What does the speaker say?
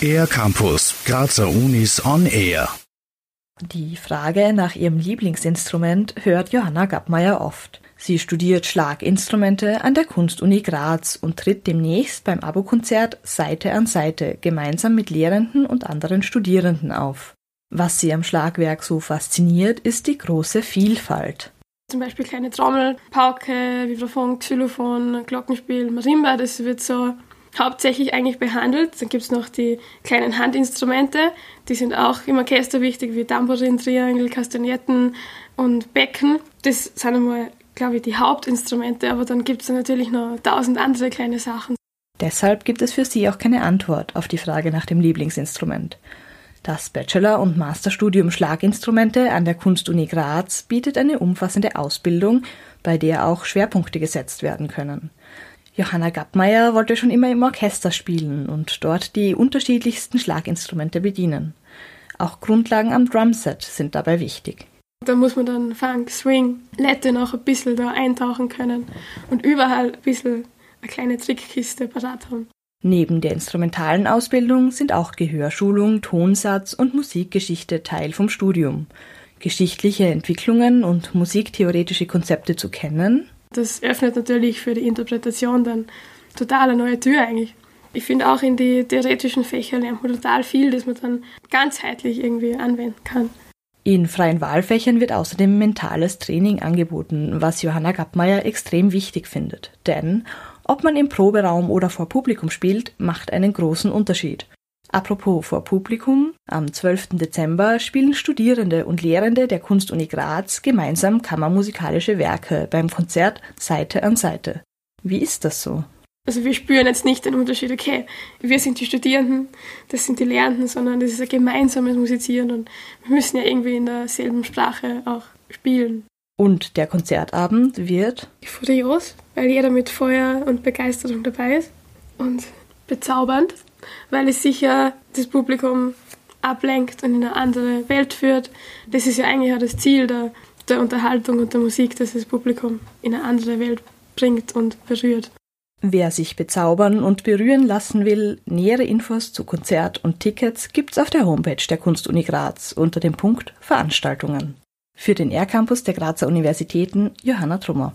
Air Campus, Grazer Unis on Air. Die Frage nach ihrem Lieblingsinstrument hört Johanna Gappmeier oft. Sie studiert Schlaginstrumente an der Kunstuni Graz und tritt demnächst beim Abokonzert Seite an Seite gemeinsam mit Lehrenden und anderen Studierenden auf. Was sie am Schlagwerk so fasziniert, ist die große Vielfalt. Zum Beispiel kleine Trommel, Pauke, Vibraphon, Xylophon, Glockenspiel, Marimba, das wird so hauptsächlich eigentlich behandelt. Dann gibt es noch die kleinen Handinstrumente, die sind auch im Orchester wichtig, wie Tambourin, Triangel, Kastagnetten und Becken. Das sind einmal, glaube ich, die Hauptinstrumente, aber dann gibt es natürlich noch tausend andere kleine Sachen. Deshalb gibt es für sie auch keine Antwort auf die Frage nach dem Lieblingsinstrument. Das Bachelor- und Masterstudium Schlaginstrumente an der Kunstuni Graz bietet eine umfassende Ausbildung, bei der auch Schwerpunkte gesetzt werden können. Johanna Gappmeier wollte schon immer im Orchester spielen und dort die unterschiedlichsten Schlaginstrumente bedienen. Auch Grundlagen am Drumset sind dabei wichtig. Da muss man dann Funk, Swing, Latte noch ein bisschen da eintauchen können und überall ein bisschen eine kleine Trickkiste parat haben. Neben der instrumentalen Ausbildung sind auch Gehörschulung, Tonsatz und Musikgeschichte Teil vom Studium. Geschichtliche Entwicklungen und musiktheoretische Konzepte zu kennen das öffnet natürlich für die Interpretation dann total eine neue Tür eigentlich. Ich finde auch in die theoretischen Fächer lernt man total viel, das man dann ganzheitlich irgendwie anwenden kann. In freien Wahlfächern wird außerdem mentales Training angeboten, was Johanna Gappmeier extrem wichtig findet. Denn ob man im Proberaum oder vor Publikum spielt, macht einen großen Unterschied. Apropos vor Publikum, am 12. Dezember spielen Studierende und Lehrende der Kunstuni Graz gemeinsam kammermusikalische Werke beim Konzert Seite an Seite. Wie ist das so? Also wir spüren jetzt nicht den Unterschied, okay, wir sind die Studierenden, das sind die Lehrenden, sondern das ist ein gemeinsames Musizieren und wir müssen ja irgendwie in derselben Sprache auch spielen. Und der Konzertabend wird? Furios, weil jeder mit Feuer und Begeisterung dabei ist und bezaubernd weil es sicher das Publikum ablenkt und in eine andere Welt führt. Das ist ja eigentlich auch das Ziel der, der Unterhaltung und der Musik, dass das Publikum in eine andere Welt bringt und berührt. Wer sich bezaubern und berühren lassen will, nähere Infos zu Konzert und Tickets gibt's auf der Homepage der Kunstuni Graz unter dem Punkt Veranstaltungen. Für den R-Campus der Grazer Universitäten Johanna Trummer.